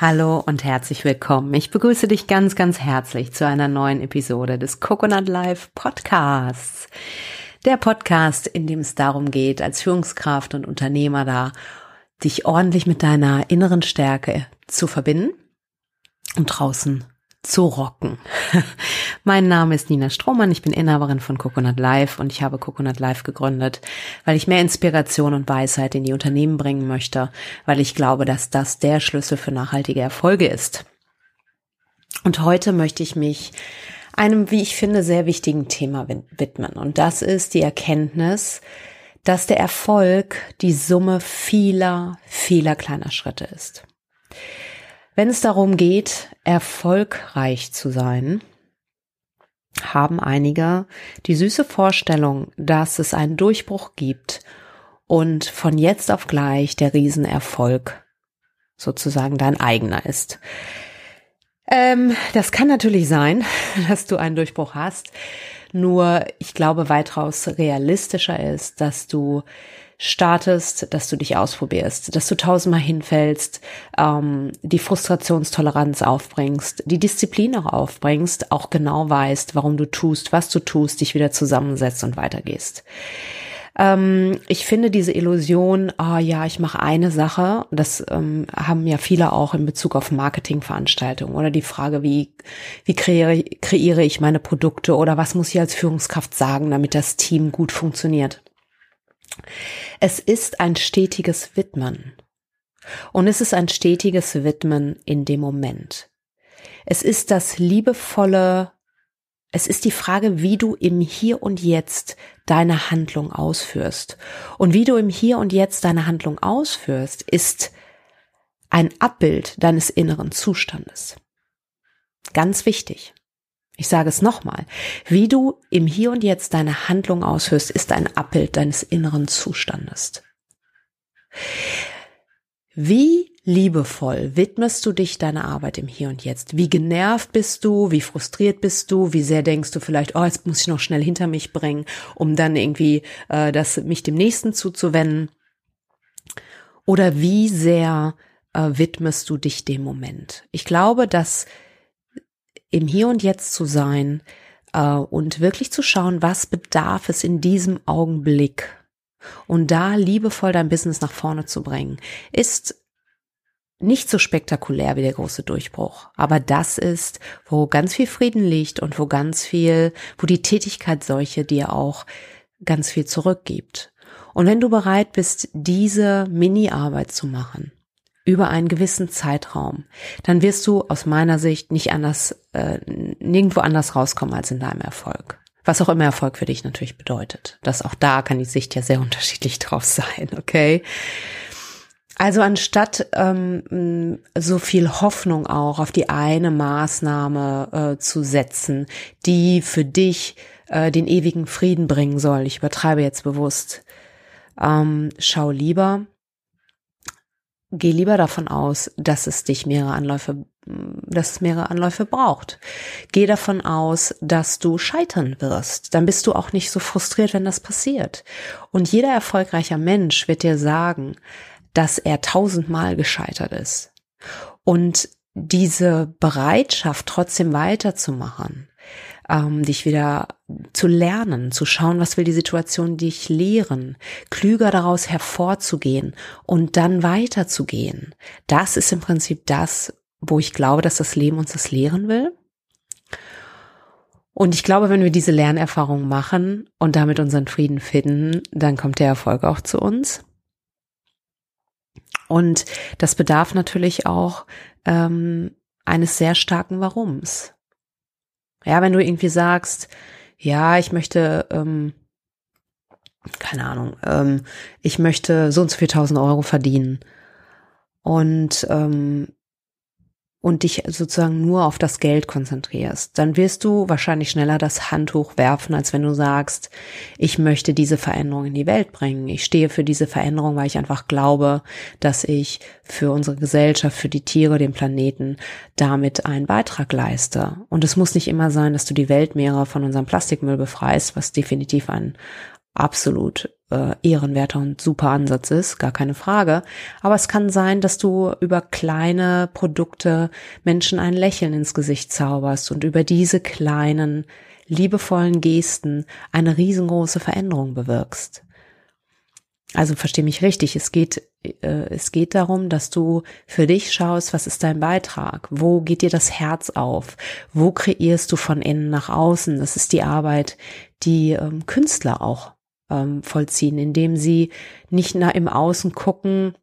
Hallo und herzlich willkommen. Ich begrüße dich ganz, ganz herzlich zu einer neuen Episode des Coconut Life Podcasts. Der Podcast, in dem es darum geht, als Führungskraft und Unternehmer da, dich ordentlich mit deiner inneren Stärke zu verbinden und draußen zu rocken. mein Name ist Nina Strohmann, ich bin Inhaberin von Coconut Life und ich habe Coconut Life gegründet, weil ich mehr Inspiration und Weisheit in die Unternehmen bringen möchte, weil ich glaube, dass das der Schlüssel für nachhaltige Erfolge ist. Und heute möchte ich mich einem, wie ich finde, sehr wichtigen Thema widmen. Und das ist die Erkenntnis, dass der Erfolg die Summe vieler, vieler kleiner Schritte ist. Wenn es darum geht, erfolgreich zu sein, haben einige die süße Vorstellung, dass es einen Durchbruch gibt und von jetzt auf gleich der Riesenerfolg sozusagen dein eigener ist. Ähm, das kann natürlich sein, dass du einen Durchbruch hast. Nur ich glaube, weitaus realistischer ist, dass du startest, dass du dich ausprobierst, dass du tausendmal hinfällst, ähm, die Frustrationstoleranz aufbringst, die Disziplin auch aufbringst, auch genau weißt, warum du tust, was du tust, dich wieder zusammensetzt und weitergehst ähm, ich finde diese Illusion, ah ja, ich mache eine Sache, das ähm, haben ja viele auch in Bezug auf Marketingveranstaltungen oder die Frage, wie, wie kreiere, kreiere ich meine Produkte oder was muss ich als Führungskraft sagen, damit das Team gut funktioniert. Es ist ein stetiges Widmen. Und es ist ein stetiges Widmen in dem Moment. Es ist das liebevolle, es ist die Frage, wie du im Hier und Jetzt deine Handlung ausführst. Und wie du im Hier und Jetzt deine Handlung ausführst, ist ein Abbild deines inneren Zustandes. Ganz wichtig. Ich sage es nochmal. Wie du im Hier und Jetzt deine Handlung aushörst, ist ein Abbild deines inneren Zustandes. Wie liebevoll widmest du dich deiner Arbeit im Hier und Jetzt? Wie genervt bist du? Wie frustriert bist du? Wie sehr denkst du vielleicht, oh, jetzt muss ich noch schnell hinter mich bringen, um dann irgendwie äh, das mich dem Nächsten zuzuwenden? Oder wie sehr äh, widmest du dich dem Moment? Ich glaube, dass im Hier und Jetzt zu sein äh, und wirklich zu schauen, was bedarf es in diesem Augenblick und da liebevoll dein Business nach vorne zu bringen, ist nicht so spektakulär wie der große Durchbruch, aber das ist, wo ganz viel Frieden liegt und wo ganz viel, wo die Tätigkeit solche dir auch ganz viel zurückgibt. Und wenn du bereit bist, diese Mini-Arbeit zu machen, über einen gewissen Zeitraum, dann wirst du aus meiner Sicht nicht anders, äh, nirgendwo anders rauskommen als in deinem Erfolg. Was auch immer Erfolg für dich natürlich bedeutet. Das auch da kann die Sicht ja sehr unterschiedlich drauf sein, okay? Also anstatt ähm, so viel Hoffnung auch auf die eine Maßnahme äh, zu setzen, die für dich äh, den ewigen Frieden bringen soll, ich übertreibe jetzt bewusst, ähm, schau lieber, geh lieber davon aus, dass es dich mehrere Anläufe, dass es mehrere Anläufe braucht. Geh davon aus, dass du scheitern wirst. Dann bist du auch nicht so frustriert, wenn das passiert. Und jeder erfolgreicher Mensch wird dir sagen, dass er tausendmal gescheitert ist. Und diese Bereitschaft, trotzdem weiterzumachen, ähm, dich wieder zu lernen, zu schauen, was will die Situation dich lehren, klüger daraus hervorzugehen und dann weiterzugehen. Das ist im Prinzip das, wo ich glaube, dass das Leben uns das lehren will. Und ich glaube, wenn wir diese Lernerfahrung machen und damit unseren Frieden finden, dann kommt der Erfolg auch zu uns. Und das bedarf natürlich auch ähm, eines sehr starken Warums. Ja, wenn du irgendwie sagst, ja, ich möchte, ähm, keine Ahnung, ähm, ich möchte so und so viel tausend Euro verdienen. Und ähm, und dich sozusagen nur auf das Geld konzentrierst, dann wirst du wahrscheinlich schneller das Handtuch werfen, als wenn du sagst, ich möchte diese Veränderung in die Welt bringen. Ich stehe für diese Veränderung, weil ich einfach glaube, dass ich für unsere Gesellschaft, für die Tiere, den Planeten damit einen Beitrag leiste. Und es muss nicht immer sein, dass du die Weltmeere von unserem Plastikmüll befreist, was definitiv ein absolut äh, ehrenwerter und super Ansatz ist, gar keine Frage. Aber es kann sein, dass du über kleine Produkte Menschen ein Lächeln ins Gesicht zauberst und über diese kleinen, liebevollen Gesten eine riesengroße Veränderung bewirkst. Also versteh mich richtig, es geht, äh, es geht darum, dass du für dich schaust, was ist dein Beitrag? Wo geht dir das Herz auf? Wo kreierst du von innen nach außen? Das ist die Arbeit, die ähm, Künstler auch ähm, vollziehen, indem sie nicht nach im Außen gucken,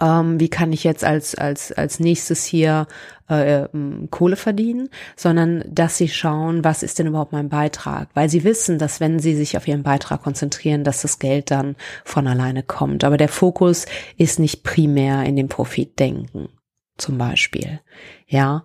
ähm, wie kann ich jetzt als als als nächstes hier äh, ähm, Kohle verdienen, sondern dass sie schauen, was ist denn überhaupt mein Beitrag, weil sie wissen, dass wenn sie sich auf ihren Beitrag konzentrieren, dass das Geld dann von alleine kommt. Aber der Fokus ist nicht primär in dem Profitdenken, zum Beispiel, ja.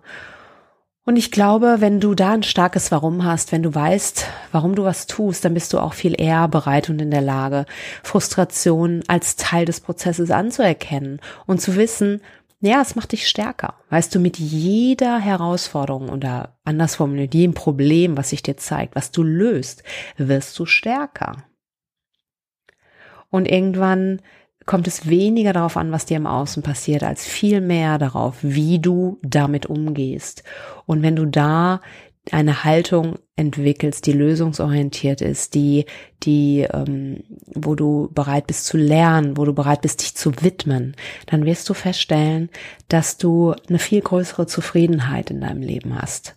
Und ich glaube, wenn du da ein starkes Warum hast, wenn du weißt, warum du was tust, dann bist du auch viel eher bereit und in der Lage, Frustration als Teil des Prozesses anzuerkennen und zu wissen, ja, es macht dich stärker. Weißt du, mit jeder Herausforderung oder anders formuliert, jedem Problem, was sich dir zeigt, was du löst, wirst du stärker. Und irgendwann kommt es weniger darauf an, was dir im Außen passiert, als viel mehr darauf, wie du damit umgehst. Und wenn du da eine Haltung entwickelst, die lösungsorientiert ist, die, die, ähm, wo du bereit bist zu lernen, wo du bereit bist, dich zu widmen, dann wirst du feststellen, dass du eine viel größere Zufriedenheit in deinem Leben hast.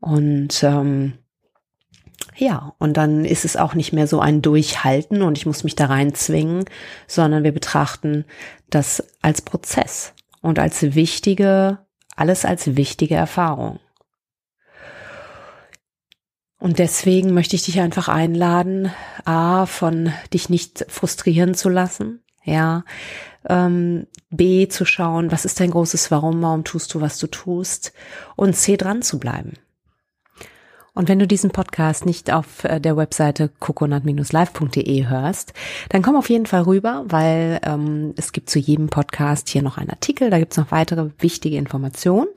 Und ähm, ja, und dann ist es auch nicht mehr so ein Durchhalten und ich muss mich da rein zwingen, sondern wir betrachten das als Prozess und als wichtige, alles als wichtige Erfahrung. Und deswegen möchte ich dich einfach einladen, A, von dich nicht frustrieren zu lassen, ja, ähm, B, zu schauen, was ist dein großes Warum, warum tust du, was du tust, und C, dran zu bleiben. Und wenn du diesen Podcast nicht auf äh, der Webseite coconut-live.de hörst, dann komm auf jeden Fall rüber, weil ähm, es gibt zu jedem Podcast hier noch einen Artikel, da gibt's noch weitere wichtige Informationen.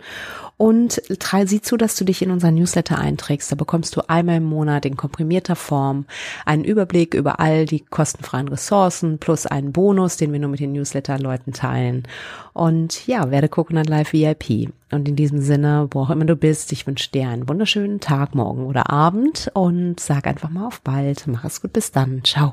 Und sieh zu, dass du dich in unseren Newsletter einträgst. Da bekommst du einmal im Monat in komprimierter Form einen Überblick über all die kostenfreien Ressourcen plus einen Bonus, den wir nur mit den Newsletter-Leuten teilen. Und ja, werde Coconut Live VIP. Und in diesem Sinne, wo auch immer du bist, ich wünsche dir einen wunderschönen Tag, morgen oder Abend und sag einfach mal auf bald. Mach es gut, bis dann. Ciao.